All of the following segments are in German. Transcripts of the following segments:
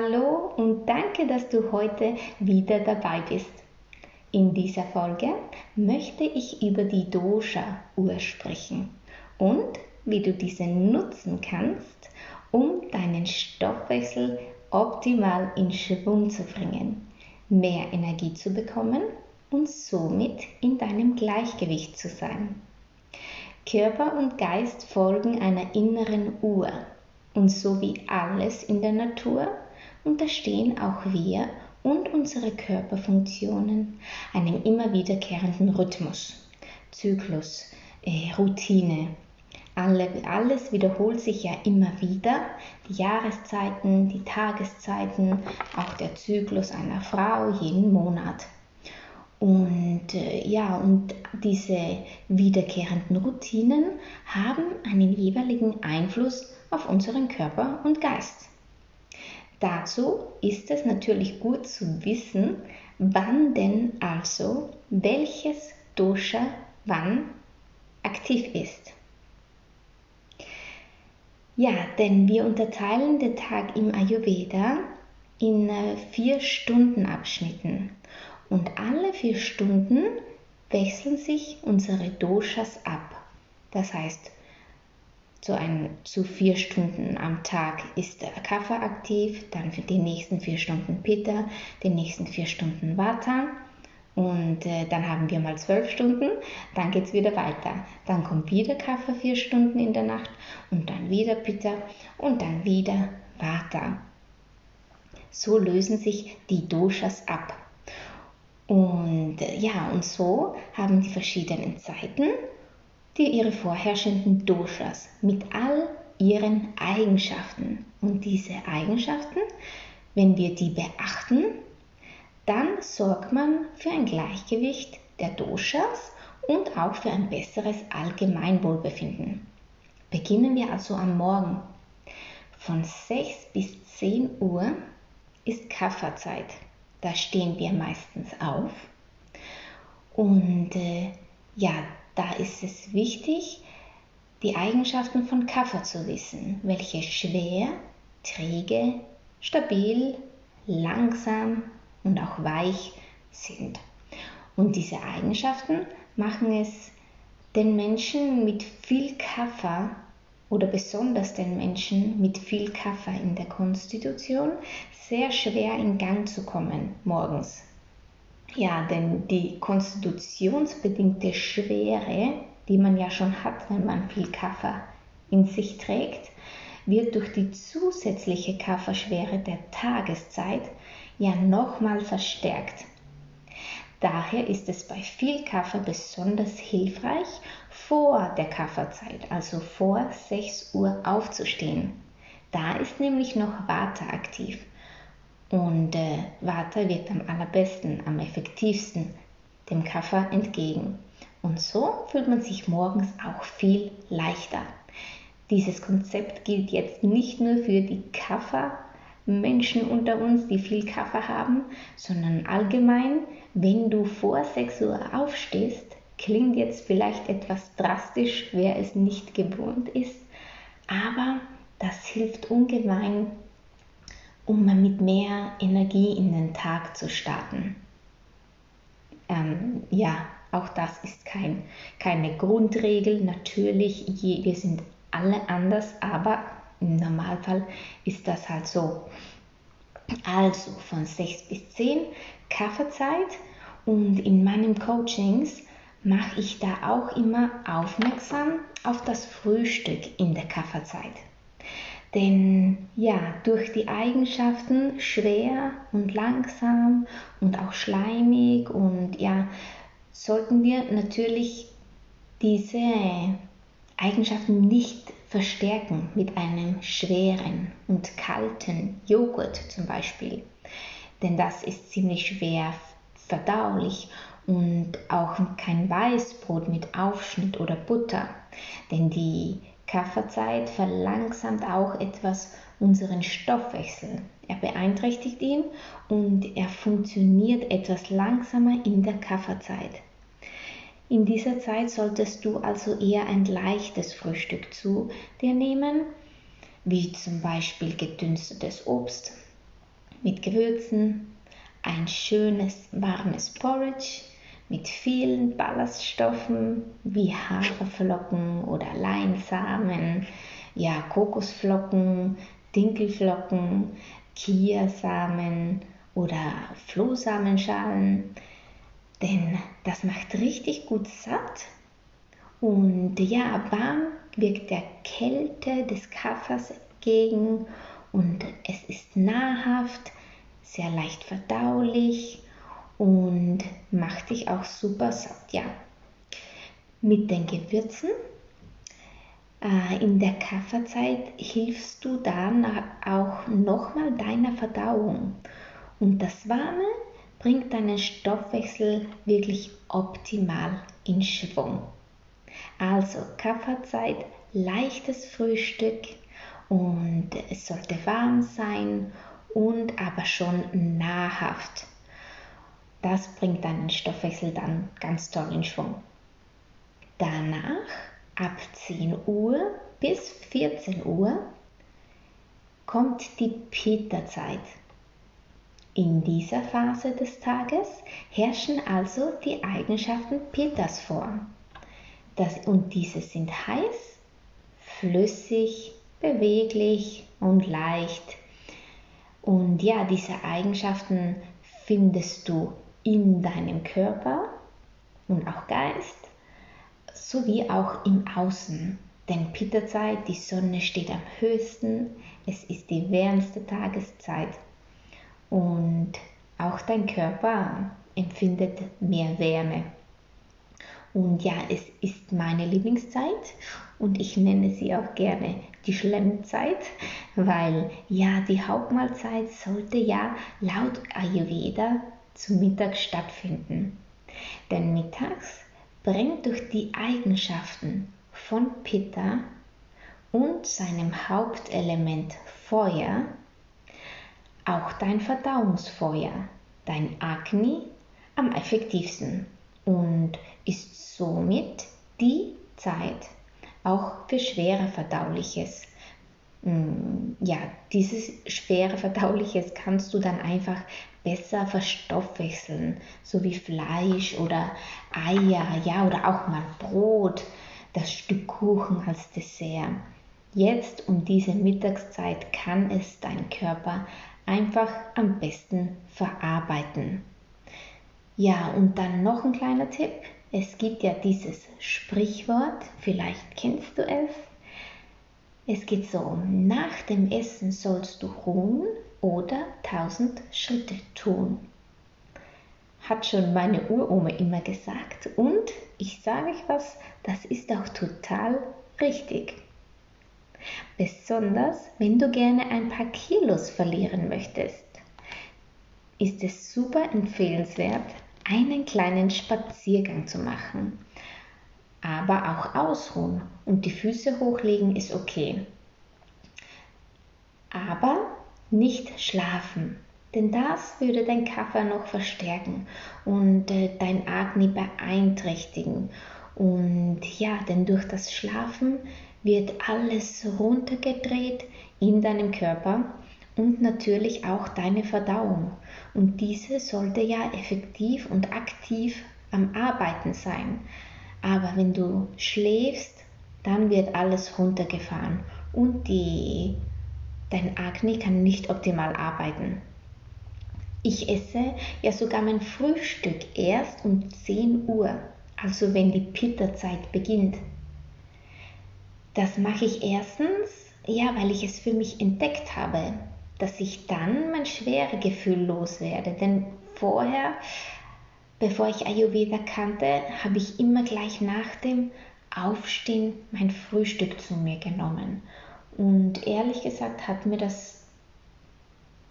Hallo und danke, dass du heute wieder dabei bist. In dieser Folge möchte ich über die Dosha-Uhr sprechen und wie du diese nutzen kannst, um deinen Stoffwechsel optimal in Schwung zu bringen, mehr Energie zu bekommen und somit in deinem Gleichgewicht zu sein. Körper und Geist folgen einer inneren Uhr und so wie alles in der Natur unterstehen auch wir und unsere Körperfunktionen einem immer wiederkehrenden Rhythmus, Zyklus, äh, Routine. Alle, alles wiederholt sich ja immer wieder. Die Jahreszeiten, die Tageszeiten, auch der Zyklus einer Frau jeden Monat. Und äh, ja, und diese wiederkehrenden Routinen haben einen jeweiligen Einfluss auf unseren Körper und Geist. Dazu ist es natürlich gut zu wissen, wann denn also welches Dosha wann aktiv ist. Ja, denn wir unterteilen den Tag im Ayurveda in äh, vier Stunden Abschnitten und alle vier Stunden wechseln sich unsere Doshas ab. Das heißt, zu, ein, zu vier Stunden am Tag ist der Kapha aktiv, dann für die nächsten vier Stunden Pitta, die nächsten vier Stunden Vata und äh, dann haben wir mal zwölf Stunden, dann geht es wieder weiter. Dann kommt wieder Kapha vier Stunden in der Nacht und dann wieder Pitta und dann wieder Vata. So lösen sich die Doshas ab. Und äh, ja, und so haben die verschiedenen Zeiten die ihre vorherrschenden Doshas mit all ihren Eigenschaften. Und diese Eigenschaften, wenn wir die beachten, dann sorgt man für ein Gleichgewicht der Doshas und auch für ein besseres Allgemeinwohlbefinden. Beginnen wir also am Morgen. Von 6 bis 10 Uhr ist Kafferzeit. Da stehen wir meistens auf. Und äh, ja, da ist es wichtig, die Eigenschaften von Kaffer zu wissen, welche schwer, träge, stabil, langsam und auch weich sind. Und diese Eigenschaften machen es den Menschen mit viel Kaffer oder besonders den Menschen mit viel Kaffer in der Konstitution sehr schwer in Gang zu kommen morgens. Ja, denn die konstitutionsbedingte Schwere, die man ja schon hat, wenn man viel Kaffee in sich trägt, wird durch die zusätzliche Kafferschwere der Tageszeit ja nochmal verstärkt. Daher ist es bei viel Kaffee besonders hilfreich, vor der Kaffeezeit, also vor 6 Uhr aufzustehen. Da ist nämlich noch Vata aktiv und äh, Vata wirkt am allerbesten, am effektivsten dem Kaffer entgegen. Und so fühlt man sich morgens auch viel leichter. Dieses Konzept gilt jetzt nicht nur für die Kaffer-Menschen unter uns, die viel Kaffer haben, sondern allgemein, wenn du vor 6 Uhr aufstehst, klingt jetzt vielleicht etwas drastisch, wer es nicht gewohnt ist, aber das hilft ungemein um mit mehr Energie in den Tag zu starten. Ähm, ja, auch das ist kein, keine Grundregel. Natürlich, je, wir sind alle anders, aber im Normalfall ist das halt so. Also von 6 bis 10 Kaffeezeit und in meinen Coachings mache ich da auch immer aufmerksam auf das Frühstück in der Kaffeezeit. Denn ja, durch die Eigenschaften schwer und langsam und auch schleimig und ja, sollten wir natürlich diese Eigenschaften nicht verstärken mit einem schweren und kalten Joghurt zum Beispiel. Denn das ist ziemlich schwer verdaulich und auch kein Weißbrot mit Aufschnitt oder Butter. Denn die Kaffeezeit verlangsamt auch etwas unseren Stoffwechsel. Er beeinträchtigt ihn und er funktioniert etwas langsamer in der Kaffeezeit. In dieser Zeit solltest du also eher ein leichtes Frühstück zu dir nehmen, wie zum Beispiel gedünstetes Obst mit Gewürzen, ein schönes warmes Porridge mit vielen Ballaststoffen wie Haferflocken oder Leinsamen, ja Kokosflocken, Dinkelflocken, Kiasamen oder Flohsamenschalen. Denn das macht richtig gut satt. Und ja, warm wirkt der Kälte des Kaffers entgegen. Und es ist nahrhaft, sehr leicht verdaulich und macht dich auch super satt, ja. Mit den Gewürzen äh, in der Kaffeezeit hilfst du dann auch nochmal deiner Verdauung. Und das Warme bringt deinen Stoffwechsel wirklich optimal in Schwung. Also Kaffeezeit, leichtes Frühstück und es sollte warm sein und aber schon nahrhaft. Das bringt deinen Stoffwechsel dann ganz toll in Schwung. Danach ab 10 Uhr bis 14 Uhr kommt die Peterzeit. In dieser Phase des Tages herrschen also die Eigenschaften Peters vor. Das, und diese sind heiß, flüssig, beweglich und leicht. Und ja, diese Eigenschaften findest du in deinem Körper und auch Geist, sowie auch im Außen. Denn Pitterzeit, die Sonne steht am höchsten, es ist die wärmste Tageszeit und auch dein Körper empfindet mehr Wärme. Und ja, es ist meine Lieblingszeit und ich nenne sie auch gerne die Schlemmzeit, weil ja, die Hauptmahlzeit sollte ja laut Ayurveda zu Mittag stattfinden. Denn mittags bringt durch die Eigenschaften von Pitta und seinem Hauptelement Feuer auch dein Verdauungsfeuer, dein Agni, am effektivsten und ist somit die Zeit auch für schwere Verdauliches. Mm, ja, dieses schwere Verdauliches kannst du dann einfach besser verstoffwechseln, so wie Fleisch oder Eier, ja, oder auch mal Brot, das Stück Kuchen als Dessert. Jetzt um diese Mittagszeit kann es dein Körper einfach am besten verarbeiten. Ja, und dann noch ein kleiner Tipp. Es gibt ja dieses Sprichwort, vielleicht kennst du es. Es geht so, nach dem Essen sollst du ruhen oder tausend Schritte tun. Hat schon meine Uroma immer gesagt und ich sage euch was, das ist auch total richtig. Besonders wenn du gerne ein paar Kilos verlieren möchtest, ist es super empfehlenswert, einen kleinen Spaziergang zu machen. Aber auch ausruhen und die Füße hochlegen ist okay. Aber nicht schlafen, denn das würde dein Kaffer noch verstärken und äh, dein Agni beeinträchtigen. Und ja, denn durch das Schlafen wird alles runtergedreht in deinem Körper und natürlich auch deine Verdauung. Und diese sollte ja effektiv und aktiv am Arbeiten sein. Aber wenn du schläfst, dann wird alles runtergefahren und die, dein Akne kann nicht optimal arbeiten. Ich esse ja sogar mein Frühstück erst um 10 Uhr, also wenn die Pitta-Zeit beginnt. Das mache ich erstens, ja, weil ich es für mich entdeckt habe, dass ich dann mein Schweregefühl loswerde. Denn vorher, bevor ich Ayurveda kannte, habe ich immer gleich nach dem Aufstehen mein Frühstück zu mir genommen. Und ehrlich gesagt hat mir das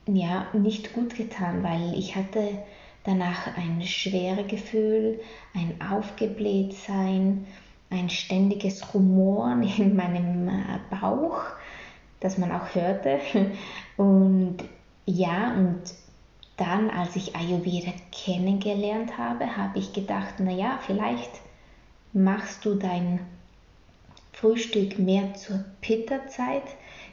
ja nicht gut getan, weil ich hatte danach ein Schweregefühl, ein Aufgeblähtsein, ein ständiges Rumoren in meinem äh, Bauch, das man auch hörte. Und ja, und dann, als ich Ayurveda kennengelernt habe, habe ich gedacht, naja, vielleicht machst du dein Frühstück mehr zur Pitta-Zeit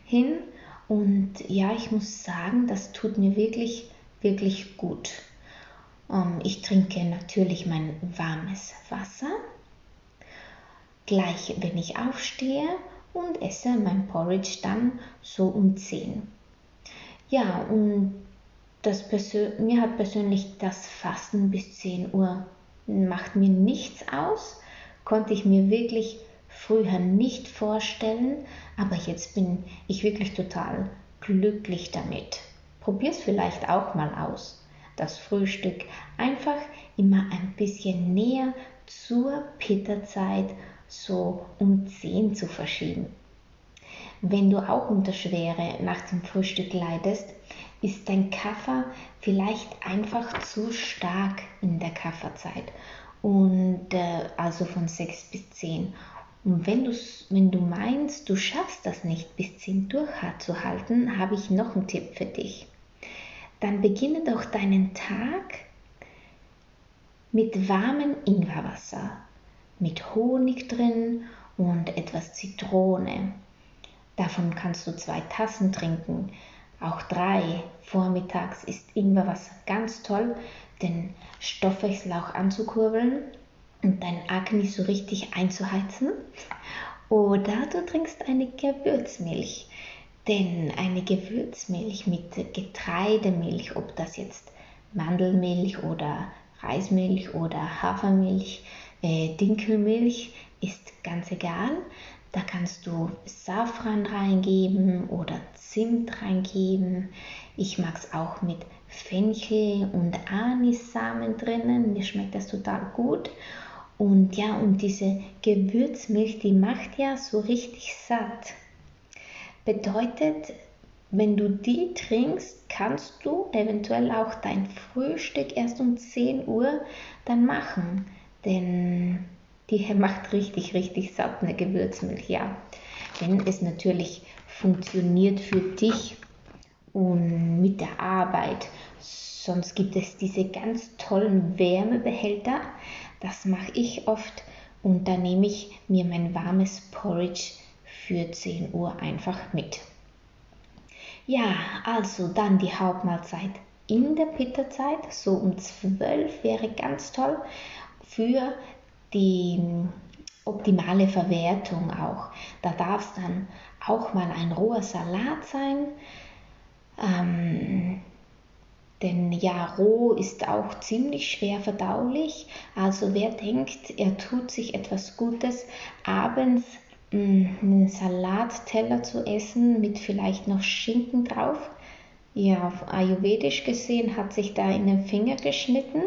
hin. Und ja, ich muss sagen, das tut mir wirklich, wirklich gut. Ähm, ich trinke natürlich mein warmes Wasser, gleich wenn ich aufstehe und esse mein Porridge dann so um 10. Ja, und das mir hat persönlich das Fasten bis 10 Uhr macht mir nichts aus, konnte ich mir wirklich früher nicht vorstellen, aber jetzt bin ich wirklich total glücklich damit. Probier es vielleicht auch mal aus. Das Frühstück einfach immer ein bisschen näher zur Pitterzeit so um 10 zu verschieben. Wenn du auch unter Schwere nach dem Frühstück leidest, ist dein Kaffer vielleicht einfach zu stark in der Kafferzeit und äh, also von 6 bis 10. Und wenn, wenn du meinst, du schaffst das nicht bis 10 durchzuhalten, habe ich noch einen Tipp für dich. Dann beginne doch deinen Tag mit warmem Ingwerwasser mit Honig drin und etwas Zitrone. Davon kannst du zwei Tassen trinken, auch drei. Vormittags ist Ingwerwasser ganz toll, den Stoffwechsel auch anzukurbeln und dein Akne so richtig einzuheizen. Oder du trinkst eine Gewürzmilch. Denn eine Gewürzmilch mit Getreidemilch, ob das jetzt Mandelmilch oder Reismilch oder Hafermilch äh, Dinkelmilch ist ganz egal. Da kannst du Safran reingeben oder Zimt reingeben. Ich mag es auch mit Fenchel und Anissamen drinnen. Mir schmeckt das total gut. Und ja, und diese Gewürzmilch, die macht ja so richtig satt. Bedeutet, wenn du die trinkst, kannst du eventuell auch dein Frühstück erst um 10 Uhr dann machen. Denn die macht richtig, richtig satt, eine Gewürzmilch, ja. Wenn es natürlich funktioniert für dich und mit der Arbeit. Sonst gibt es diese ganz tollen Wärmebehälter. Das mache ich oft und da nehme ich mir mein warmes Porridge für 10 Uhr einfach mit. Ja, also dann die Hauptmahlzeit in der Pitterzeit, so um 12 wäre ganz toll für die optimale Verwertung auch. Da darf es dann auch mal ein roher Salat sein. Ähm, denn ja, roh ist auch ziemlich schwer verdaulich. Also wer denkt, er tut sich etwas Gutes, abends mh, einen Salatteller zu essen mit vielleicht noch Schinken drauf. Ja, ayurvedisch gesehen hat sich da in den Finger geschnitten.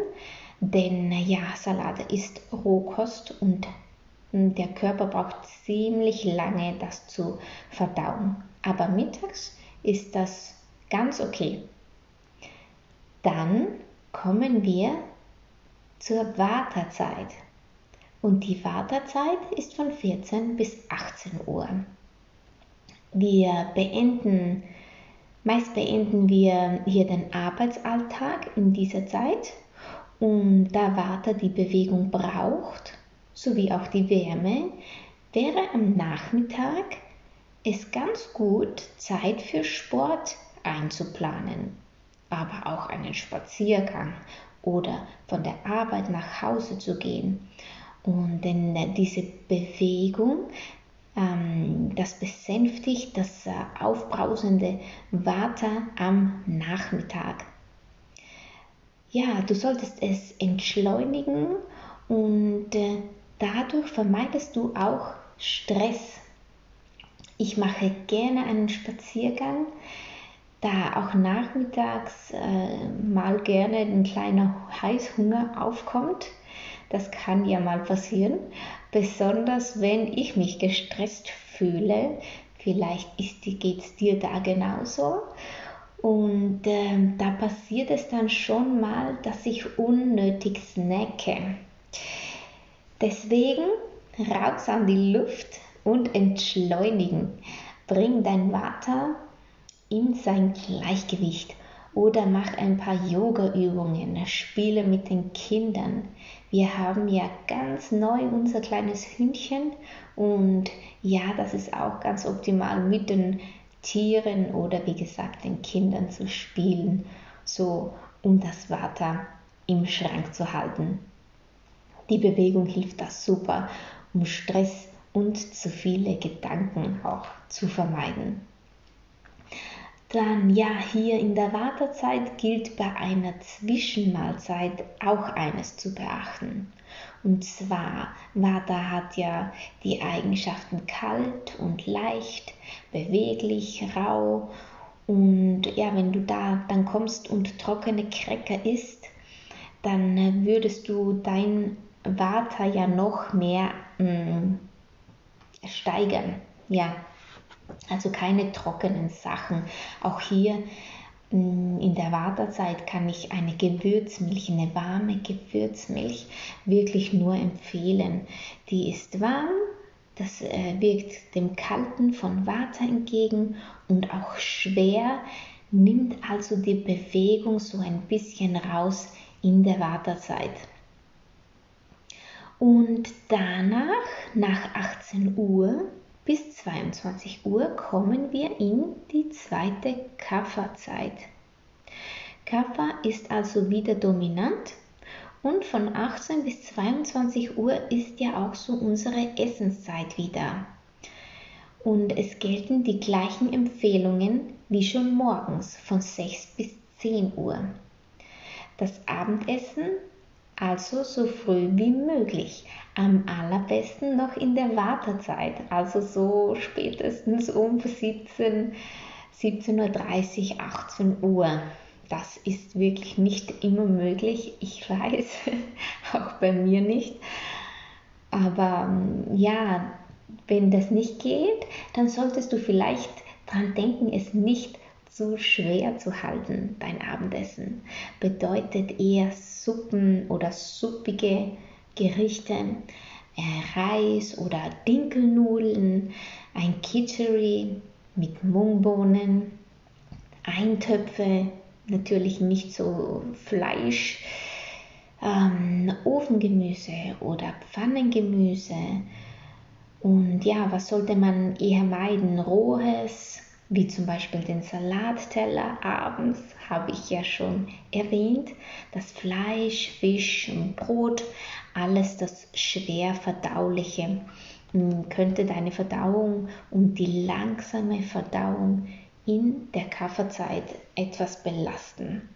Denn ja, Salat ist Rohkost und der Körper braucht ziemlich lange, das zu verdauen. Aber mittags ist das ganz okay. Dann kommen wir zur Wartezeit. Und die Wartezeit ist von 14 bis 18 Uhr. Wir beenden, meist beenden wir hier den Arbeitsalltag in dieser Zeit und da Vata die Bewegung braucht, sowie auch die Wärme, wäre am Nachmittag es ganz gut, Zeit für Sport einzuplanen, aber auch einen Spaziergang oder von der Arbeit nach Hause zu gehen. Und denn diese Bewegung Ähm, das besänftigt das äh, aufbrausende Vata am Nachmittag. Ja, du solltest es entschleunigen und äh, dadurch vermeidest du auch Stress. Ich mache gerne einen Spaziergang, da auch nachmittags äh, mal gerne ein kleiner Heißhunger aufkommt. Das kann ja mal passieren, besonders wenn ich mich gestresst fühle. Vielleicht geht es dir da genauso. Und äh, da passiert es dann schon mal, dass ich unnötig snacke. Deswegen raus an die Luft und entschleunigen. Bring dein Vata in sein Gleichgewicht oder mach ein paar Yoga-Übungen, spiele mit den Kindern. Wir haben ja ganz neu unser kleines Hündchen und ja, das ist auch ganz optimal mit den Tieren oder wie gesagt den Kindern zu spielen, so um das Vata im Schrank zu halten. Die Bewegung hilft das super, um Stress und zu viele Gedanken auch zu vermeiden. Dann ja, hier in der Wartezeit gilt bei einer Zwischenmahlzeit auch eines zu beachten. Und zwar, Vata hat ja die Eigenschaften kalt und leicht, beweglich, rau. Und ja, wenn du da dann kommst und trockene Cracker isst, dann würdest du dein Vata ja noch mehr mh, mm, steigern. Ja, also keine trockenen Sachen. Auch hier mm, in der Wartezeit kann ich eine Gewürzmilch, eine warme Gewürzmilch wirklich nur empfehlen. Die ist warm, das äh, wirkt dem Kalten von Vata entgegen und auch schwer, nimmt also die Bewegung so ein bisschen raus in der Wartezeit. Und danach, nach 18 Uhr bis 22 Uhr, kommen wir in die zweite Kafferzeit. Kaffer ist also wieder dominant und von 18 bis 22 Uhr ist ja auch so unsere Essenszeit wieder. Und es gelten die gleichen Empfehlungen wie schon morgens von 6 bis 10 Uhr. Das Abendessen also so früh wie möglich. Am allerbesten noch in der Wartezeit, also so spätestens um 17, 17.30 Uhr, 18 Uhr. Das ist wirklich nicht immer möglich, ich weiß, auch bei mir nicht. Aber ja, wenn das nicht geht, dann solltest du vielleicht dran denken, es nicht zu schwer zu halten, dein Abendessen. Bedeutet eher Suppen oder suppige Gerichte, äh, Reis oder Dinkelnudeln, ein Kitchery mit Mungbohnen, Eintöpfe, natürlich nicht so Fleisch, ähm, Ofengemüse oder Pfannengemüse. Und ja, was sollte man eher meiden? Rohes, wie zum Beispiel den Salatteller abends, habe ich ja schon erwähnt, das Fleisch, Fisch und Brot, alles das schwer verdauliche könnte deine Verdauung und die langsame Verdauung in der Kaffeezeit etwas belasten.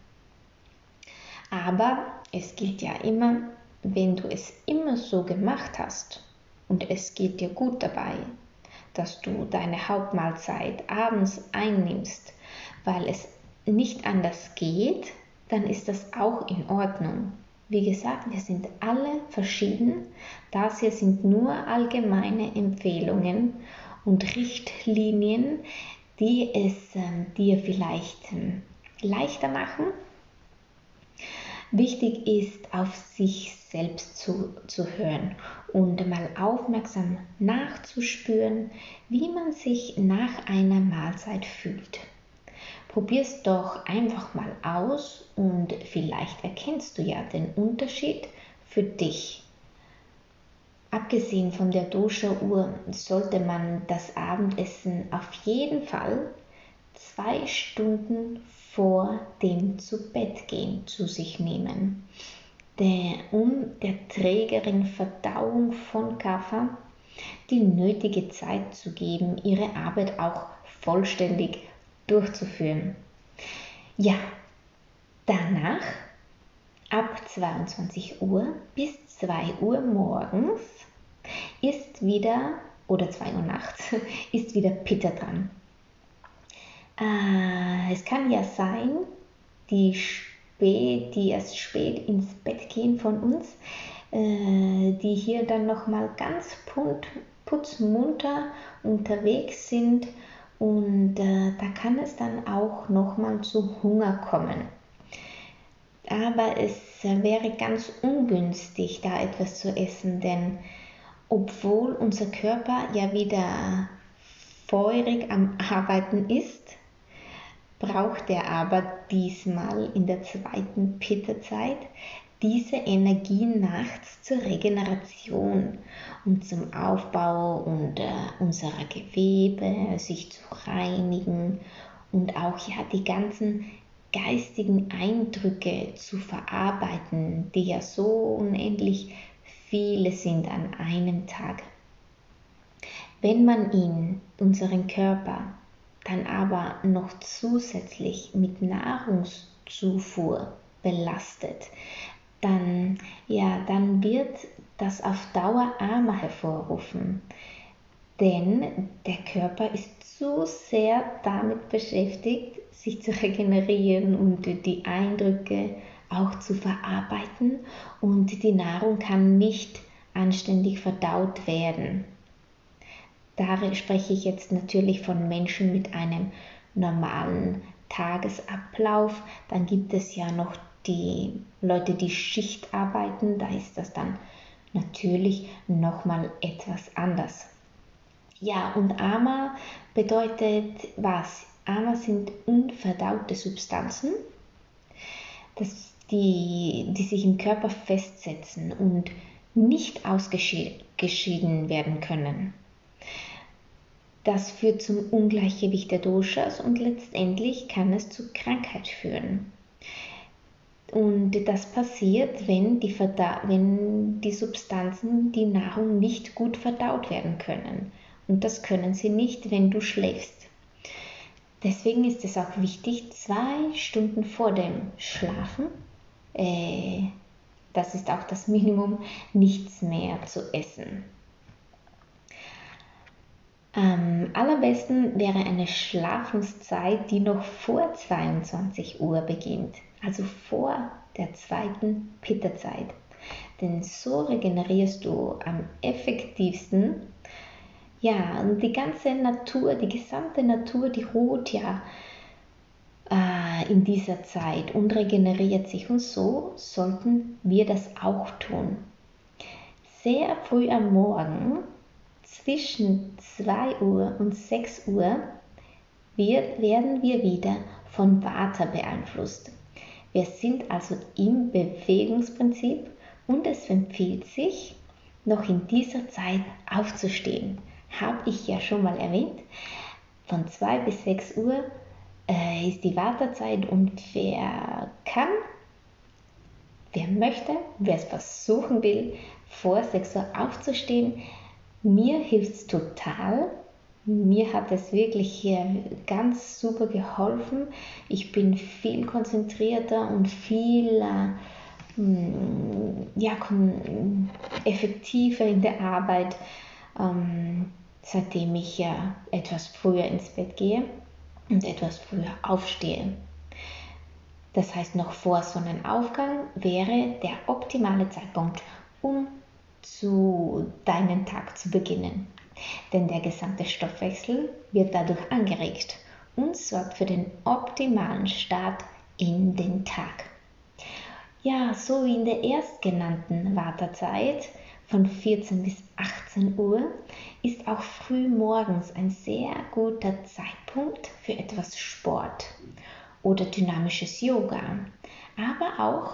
Aber es gilt ja immer, wenn du es immer so gemacht hast und es geht dir gut dabei, dass du deine Hauptmahlzeit abends einnimmst, weil es nicht anders geht, dann ist das auch in Ordnung. Wie gesagt, wir sind alle verschieden. Das hier sind nur allgemeine Empfehlungen und Richtlinien, die es äh, dir vielleicht äh, leichter machen. Wichtig ist, auf sich selbst zu, zu hören und mal aufmerksam nachzuspüren, wie man sich nach einer Mahlzeit fühlt. Probier es doch einfach mal aus und vielleicht erkennst du ja den Unterschied für dich. Abgesehen von der Dosha-Uhr sollte man das Abendessen auf jeden Fall zwei Stunden vor dem Zubettgehen zu sich nehmen der, um der trägeren Verdauung von Kaffer die nötige Zeit zu geben, ihre Arbeit auch vollständig durchzuführen. Ja, danach ab 22 Uhr bis 2 Uhr morgens ist wieder, oder 2 Uhr nachts, ist wieder Pitta dran. Äh, es kann ja sein, die, spät, die erst spät ins Bett gehen von uns, äh, die hier dann nochmal ganz putzmunter unterwegs sind und äh, da kann es dann auch nochmal zu Hunger kommen. Aber es wäre ganz ungünstig, da etwas zu essen, denn obwohl unser Körper ja wieder feurig am Arbeiten ist, braucht er aber diesmal in der zweiten Pitta-Zeit diese Energie nachts zur Regeneration und zum Aufbau und, äh, unserer Gewebe, sich zu reinigen und auch ja die ganzen geistigen Eindrücke zu verarbeiten, die ja so unendlich viele sind an einem Tag. Wenn man ihn, unseren Körper, dann aber noch zusätzlich mit Nahrungszufuhr belastet, dann, ja, dann wird das auf Dauer Armer hervorrufen. Denn der Körper ist zu sehr damit beschäftigt, sich zu regenerieren und die Eindrücke auch zu verarbeiten und die Nahrung kann nicht anständig verdaut werden. Da spreche ich jetzt natürlich von Menschen mit einem normalen Tagesablauf. Dann gibt es ja noch die Leute, die Schicht arbeiten. Da ist das dann natürlich nochmal etwas anders. Ja, und Ama bedeutet was? Ama sind unverdaute Substanzen, das, die, die sich im Körper festsetzen und nicht ausgeschieden werden können. Das führt zum Ungleichgewicht der Doshas und letztendlich kann es zu Krankheit führen. Und das passiert, wenn die, wenn die Substanzen, die Nahrung nicht gut verdaut werden können. Und das können sie nicht, wenn du schläfst. Deswegen ist es auch wichtig, zwei Stunden vor dem Schlafen, äh, das ist auch das Minimum, nichts mehr zu essen. Am allerbesten wäre eine Schlafenszeit, die noch vor 22 Uhr beginnt, also vor der zweiten Pitta-Zeit. Denn so regenerierst du am effektivsten. Ja, und die ganze Natur, die gesamte Natur, die ruht ja äh, in dieser Zeit und regeneriert sich. Und so sollten wir das auch tun. Sehr früh am Morgen zwischen 2 Uhr und 6 Uhr wird, werden wir wieder von Vata beeinflusst. Wir sind also im Bewegungsprinzip und es empfiehlt sich, noch in dieser Zeit aufzustehen. Habe ich ja schon mal erwähnt. Von 2 bis 6 Uhr äh, ist die Wartezeit und wer kann, wer möchte, wer es versuchen will, vor 6 Uhr aufzustehen, mir hilft es total. Mir hat es wirklich hier ganz super geholfen. Ich bin viel konzentrierter und viel äh, hm, ja, effektiver in der Arbeit, ähm, seitdem ich ja etwas früher ins Bett gehe und etwas früher aufstehe. Das heißt, noch vor Sonnenaufgang wäre der optimale Zeitpunkt, um zu deinem Tag zu beginnen. Denn der gesamte Stoffwechsel wird dadurch angeregt und sorgt für den optimalen Start in den Tag. Ja, so wie in der erstgenannten Wartezeit von 14 bis 18 Uhr ist auch früh morgens ein sehr guter Zeitpunkt für etwas Sport oder dynamisches Yoga, aber auch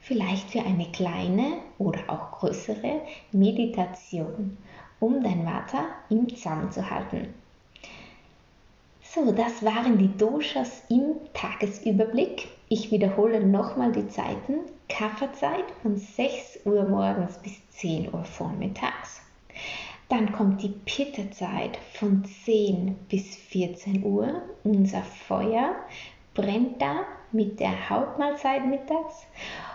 vielleicht für eine kleine oder auch größere Meditation, um dein Vata im Zaum zu halten. So, das waren die Doshas im Tagesüberblick. Ich wiederhole nochmal die Zeiten. Kaffeezeit von 6 Uhr morgens bis 10 Uhr vormittags. Dann kommt die Pittezeit von 10 bis 14 Uhr. Unser Feuer brennt da mit der Hauptmahlzeit mittags.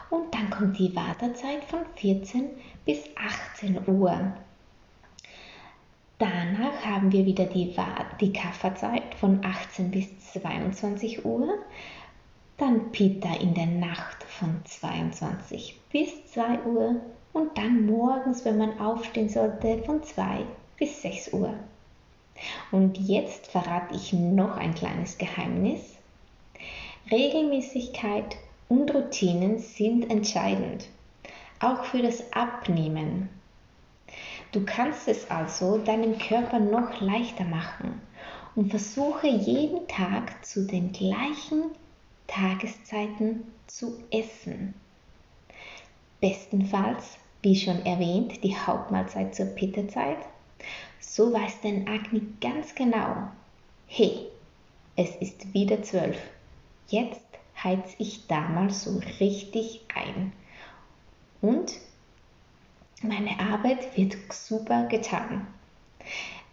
Und dann kommt die Wartezeit von 14 bis 18 Uhr. Danach haben wir wieder die, die Kafferzeit von 18 bis 22 Uhr. Dann Pitta in der Nacht von 22 bis 2 Uhr und dann morgens, wenn man aufstehen sollte, von 2 bis 6 Uhr. Und jetzt verrate ich noch ein kleines Geheimnis. Regelmäßigkeit und Routinen sind entscheidend, auch für das Abnehmen. Du kannst es also deinem Körper noch leichter machen und versuche jeden Tag zu den gleichen Tageszeiten zu essen. Bestenfalls, wie schon erwähnt, die Hauptmahlzeit zur Pittezeit. So weiß dein Agni ganz genau, hey, es ist wieder zwölf. Jetzt heiz ich da mal so richtig ein. Und meine Arbeit wird super getan.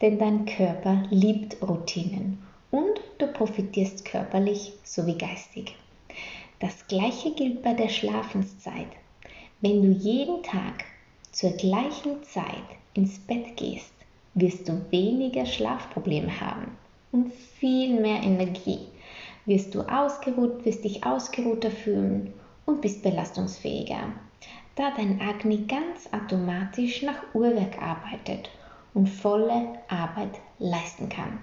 Denn dein Körper liebt Routinen und du profitierst körperlich sowie geistig. Das gleiche gilt bei der Schlafenszeit. Wenn du jeden Tag zur gleichen Zeit ins Bett gehst, wirst du weniger Schlafprobleme haben und viel mehr Energie. Wirst du ausgeruht, wirst dich ausgeruhter fühlen und bist belastungsfähiger, da dein Agni ganz automatisch nach Uhrwerk arbeitet und volle Arbeit leisten kann.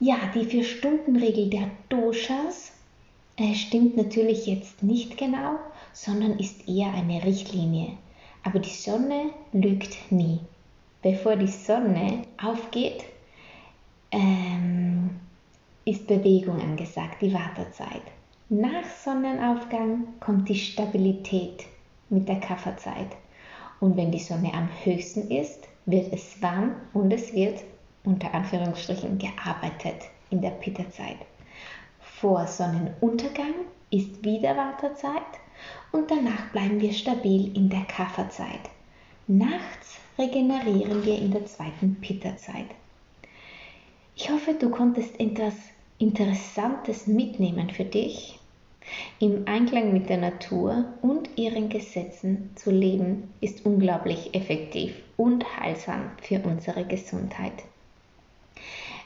Ja, die Vier-Stunden-Regel der Doshas äh, stimmt natürlich jetzt nicht genau, sondern ist eher eine Richtlinie. Aber die Sonne lügt nie. Bevor die Sonne aufgeht, ähm, ist Bewegung angesagt, die Wartezeit. Nach Sonnenaufgang kommt die Stabilität mit der Kafferzeit. Und wenn die Sonne am höchsten ist, wird es warm und es wird unter Anführungsstrichen gearbeitet in der Pitterzeit. Vor Sonnenuntergang ist wieder Wartezeit und danach bleiben wir stabil in der Kafferzeit. Nachts regenerieren wir in der zweiten Pitterzeit. Ich hoffe, du konntest etwas Interessantes mitnehmen für dich. Im Einklang mit der Natur und ihren Gesetzen zu leben ist unglaublich effektiv und heilsam für unsere Gesundheit.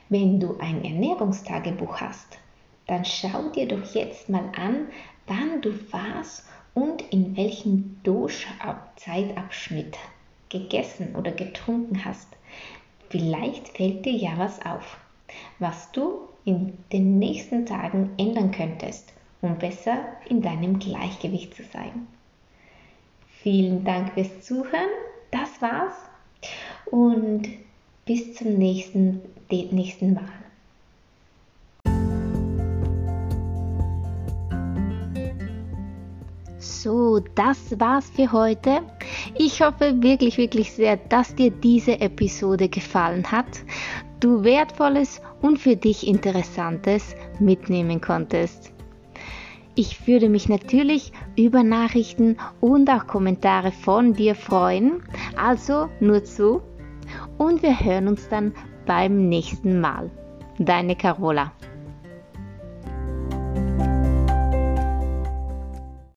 Wenn du ein Ernährungstagebuch hast, dann schau dir doch jetzt mal an, wann du was und in welchem Dosha-Zeitabschnitt gegessen oder getrunken hast. Vielleicht fällt dir ja was auf, was du in den nächsten Tagen ändern könntest, um besser in deinem Gleichgewicht zu sein. Vielen Dank fürs Zuhören. Das war's. Und bis zum nächsten, nächsten Mal. So, das war's für heute. Ich hoffe wirklich, wirklich sehr, dass dir diese Episode gefallen hat, du wertvolles und für dich interessantes mitnehmen konntest. Ich würde mich natürlich über Nachrichten und auch Kommentare von dir freuen. Also nur zu und wir hören uns dann beim nächsten Mal. Deine Carola.